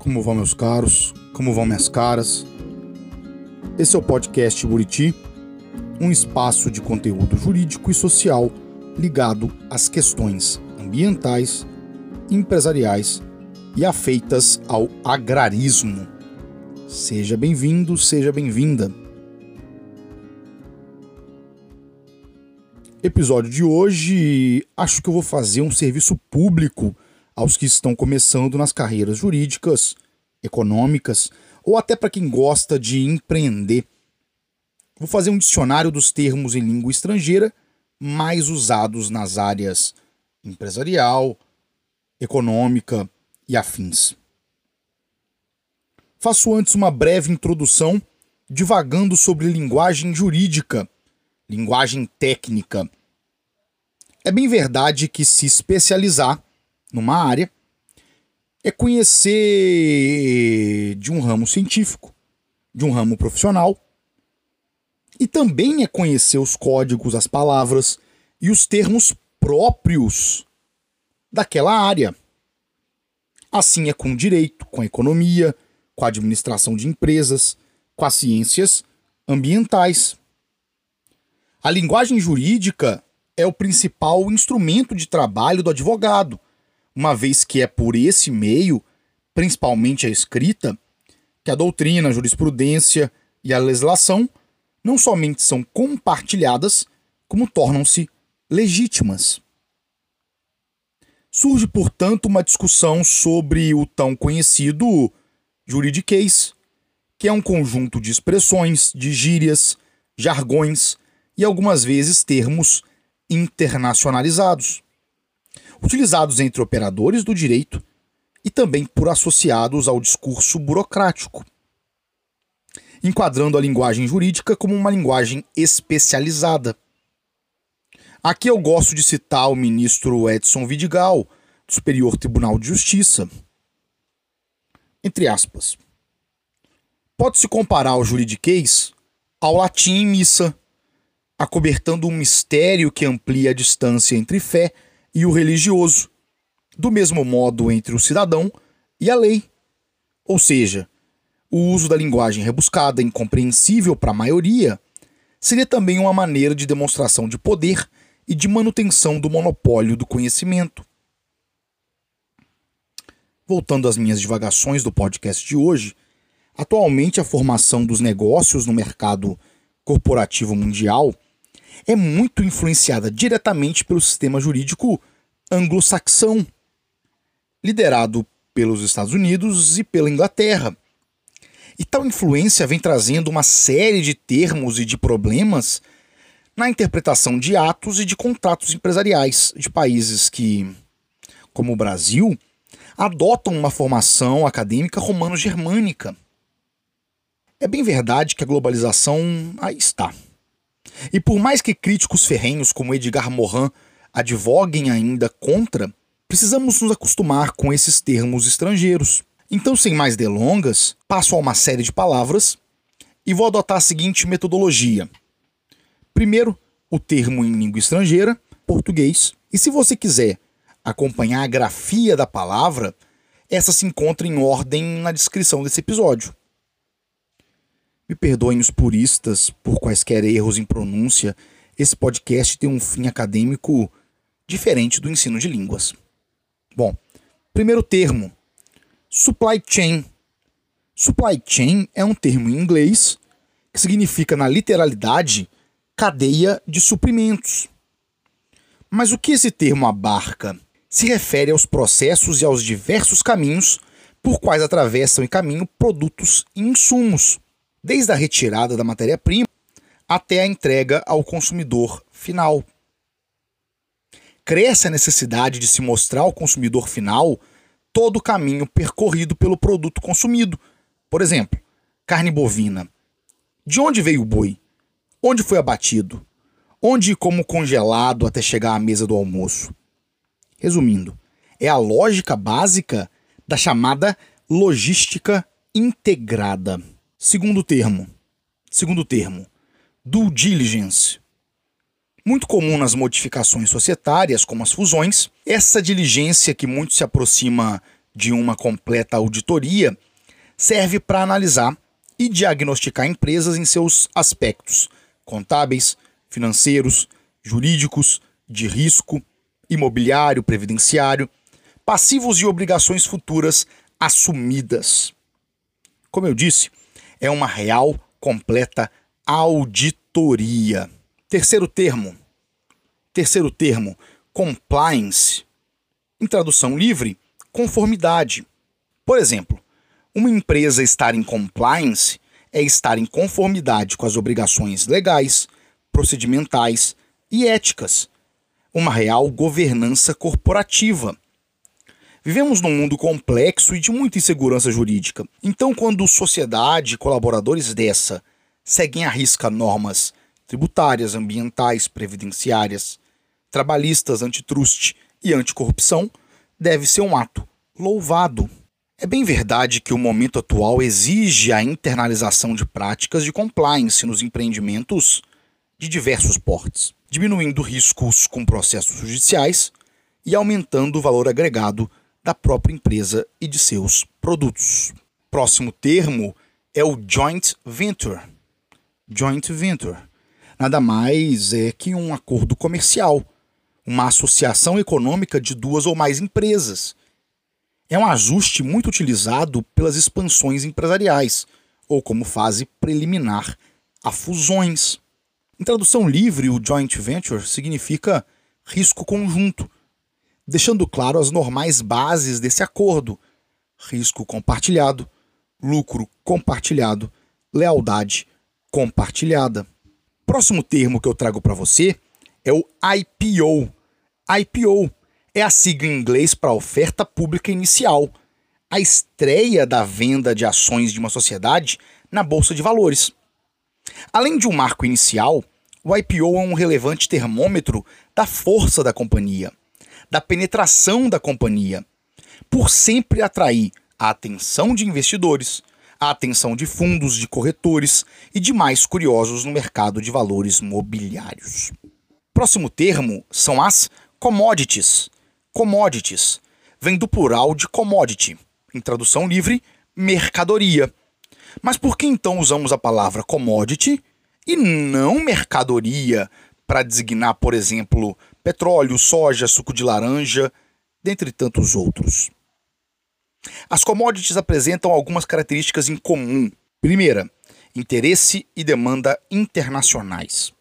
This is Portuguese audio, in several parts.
Como vão meus caros? Como vão minhas caras? Esse é o podcast Buriti, um espaço de conteúdo jurídico e social ligado às questões ambientais, empresariais e afeitas ao agrarismo. Seja bem-vindo, seja bem-vinda. Episódio de hoje, acho que eu vou fazer um serviço público aos que estão começando nas carreiras jurídicas, econômicas ou até para quem gosta de empreender. Vou fazer um dicionário dos termos em língua estrangeira mais usados nas áreas empresarial, econômica e afins. Faço antes uma breve introdução divagando sobre linguagem jurídica, linguagem técnica. É bem verdade que se especializar numa área é conhecer de um ramo científico, de um ramo profissional, e também é conhecer os códigos, as palavras e os termos próprios daquela área. Assim é com o direito, com a economia, com a administração de empresas, com as ciências ambientais. A linguagem jurídica é o principal instrumento de trabalho do advogado uma vez que é por esse meio, principalmente a escrita, que a doutrina, a jurisprudência e a legislação não somente são compartilhadas, como tornam-se legítimas. Surge, portanto, uma discussão sobre o tão conhecido juridiquês, que é um conjunto de expressões, de gírias, jargões e algumas vezes termos internacionalizados utilizados entre operadores do direito e também por associados ao discurso burocrático, enquadrando a linguagem jurídica como uma linguagem especializada. Aqui eu gosto de citar o ministro Edson Vidigal, do Superior Tribunal de Justiça. Entre aspas. Pode-se comparar o juridiquês ao latim e missa, acobertando um mistério que amplia a distância entre fé e o religioso, do mesmo modo entre o cidadão e a lei. Ou seja, o uso da linguagem rebuscada, incompreensível para a maioria, seria também uma maneira de demonstração de poder e de manutenção do monopólio do conhecimento. Voltando às minhas divagações do podcast de hoje, atualmente a formação dos negócios no mercado corporativo mundial é muito influenciada diretamente pelo sistema jurídico anglo-saxão, liderado pelos Estados Unidos e pela Inglaterra. E tal influência vem trazendo uma série de termos e de problemas na interpretação de atos e de contratos empresariais de países que, como o Brasil, adotam uma formação acadêmica romano-germânica. É bem verdade que a globalização aí está. E por mais que críticos ferrenhos como Edgar Morin advoguem ainda contra, precisamos nos acostumar com esses termos estrangeiros. Então, sem mais delongas, passo a uma série de palavras e vou adotar a seguinte metodologia. Primeiro, o termo em língua estrangeira, português, e se você quiser acompanhar a grafia da palavra, essa se encontra em ordem na descrição desse episódio. Me perdoem os puristas por quaisquer erros em pronúncia, esse podcast tem um fim acadêmico diferente do ensino de línguas. Bom, primeiro termo: supply chain. Supply chain é um termo em inglês que significa, na literalidade, cadeia de suprimentos. Mas o que esse termo abarca? Se refere aos processos e aos diversos caminhos por quais atravessam e caminham produtos e insumos desde a retirada da matéria-prima até a entrega ao consumidor final. Cresce a necessidade de se mostrar ao consumidor final todo o caminho percorrido pelo produto consumido. Por exemplo, carne bovina. De onde veio o boi? Onde foi abatido? Onde e como congelado até chegar à mesa do almoço? Resumindo, é a lógica básica da chamada logística integrada. Segundo termo. Segundo termo. Due diligence. Muito comum nas modificações societárias, como as fusões, essa diligência que muito se aproxima de uma completa auditoria serve para analisar e diagnosticar empresas em seus aspectos contábeis, financeiros, jurídicos, de risco, imobiliário, previdenciário, passivos e obrigações futuras assumidas. Como eu disse, é uma real, completa auditoria. Terceiro termo. Terceiro termo, compliance. Em tradução livre, conformidade. Por exemplo, uma empresa estar em compliance é estar em conformidade com as obrigações legais, procedimentais e éticas. Uma real governança corporativa. Vivemos num mundo complexo e de muita insegurança jurídica. Então, quando sociedade e colaboradores dessa seguem à risca normas tributárias, ambientais, previdenciárias, trabalhistas, antitruste e anticorrupção, deve ser um ato louvado. É bem verdade que o momento atual exige a internalização de práticas de compliance nos empreendimentos de diversos portes, diminuindo riscos com processos judiciais e aumentando o valor agregado da própria empresa e de seus produtos. Próximo termo é o joint venture. Joint venture nada mais é que um acordo comercial, uma associação econômica de duas ou mais empresas é um ajuste muito utilizado pelas expansões empresariais, ou como fase preliminar a fusões. Em tradução livre, o joint venture significa risco conjunto, deixando claro as normais bases desse acordo: risco compartilhado, lucro compartilhado, lealdade compartilhada. Próximo termo que eu trago para você é o IPO. IPO é a sigla em inglês para oferta pública inicial, a estreia da venda de ações de uma sociedade na bolsa de valores. Além de um marco inicial, o IPO é um relevante termômetro da força da companhia, da penetração da companhia, por sempre atrair a atenção de investidores, a atenção de fundos, de corretores e demais curiosos no mercado de valores mobiliários. Próximo termo são as commodities, Commodities vem do plural de commodity, em tradução livre, mercadoria. Mas por que então usamos a palavra commodity e não mercadoria para designar, por exemplo, petróleo, soja, suco de laranja, dentre tantos outros? As commodities apresentam algumas características em comum. Primeira, interesse e demanda internacionais.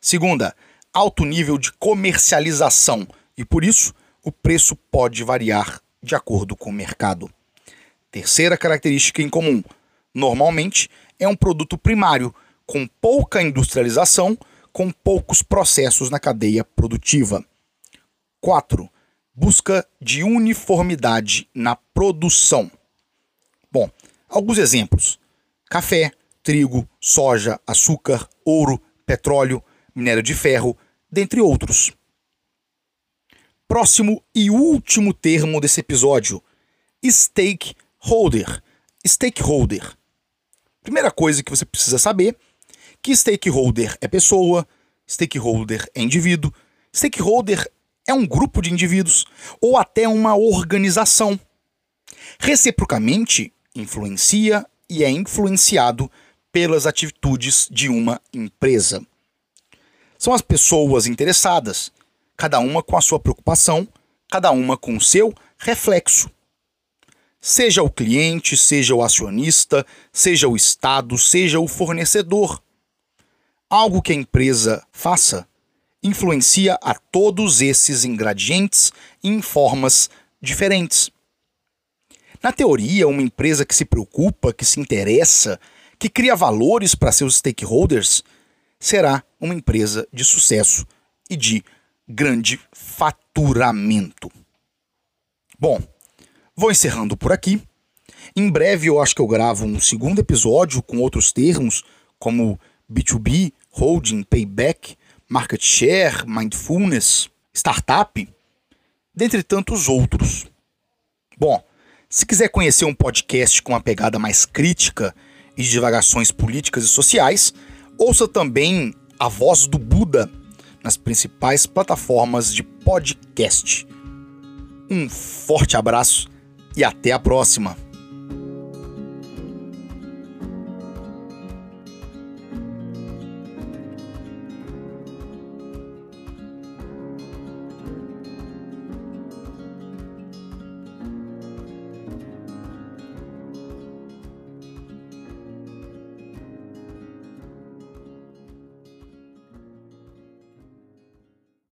Segunda, alto nível de comercialização e, por isso, o preço pode variar de acordo com o mercado. Terceira característica em comum: normalmente é um produto primário, com pouca industrialização, com poucos processos na cadeia produtiva. 4. Busca de uniformidade na produção. Bom, alguns exemplos: café, trigo, soja, açúcar, ouro, petróleo, minério de ferro, dentre outros próximo e último termo desse episódio: stakeholder. Stakeholder. Primeira coisa que você precisa saber que stakeholder é pessoa, stakeholder é indivíduo, stakeholder é um grupo de indivíduos ou até uma organização. Reciprocamente, influencia e é influenciado pelas atitudes de uma empresa. São as pessoas interessadas, cada uma com a sua preocupação, cada uma com o seu reflexo. Seja o cliente, seja o acionista, seja o Estado, seja o fornecedor. Algo que a empresa faça influencia a todos esses ingredientes em formas diferentes. Na teoria, uma empresa que se preocupa, que se interessa, que cria valores para seus stakeholders, será uma empresa de sucesso e de grande faturamento. Bom, vou encerrando por aqui. Em breve eu acho que eu gravo um segundo episódio com outros termos, como B2B, holding, payback, market share, mindfulness, startup, dentre tantos outros. Bom, se quiser conhecer um podcast com uma pegada mais crítica e de divagações políticas e sociais, ouça também A Voz do Buda nas principais plataformas de podcast. Um forte abraço e até a próxima!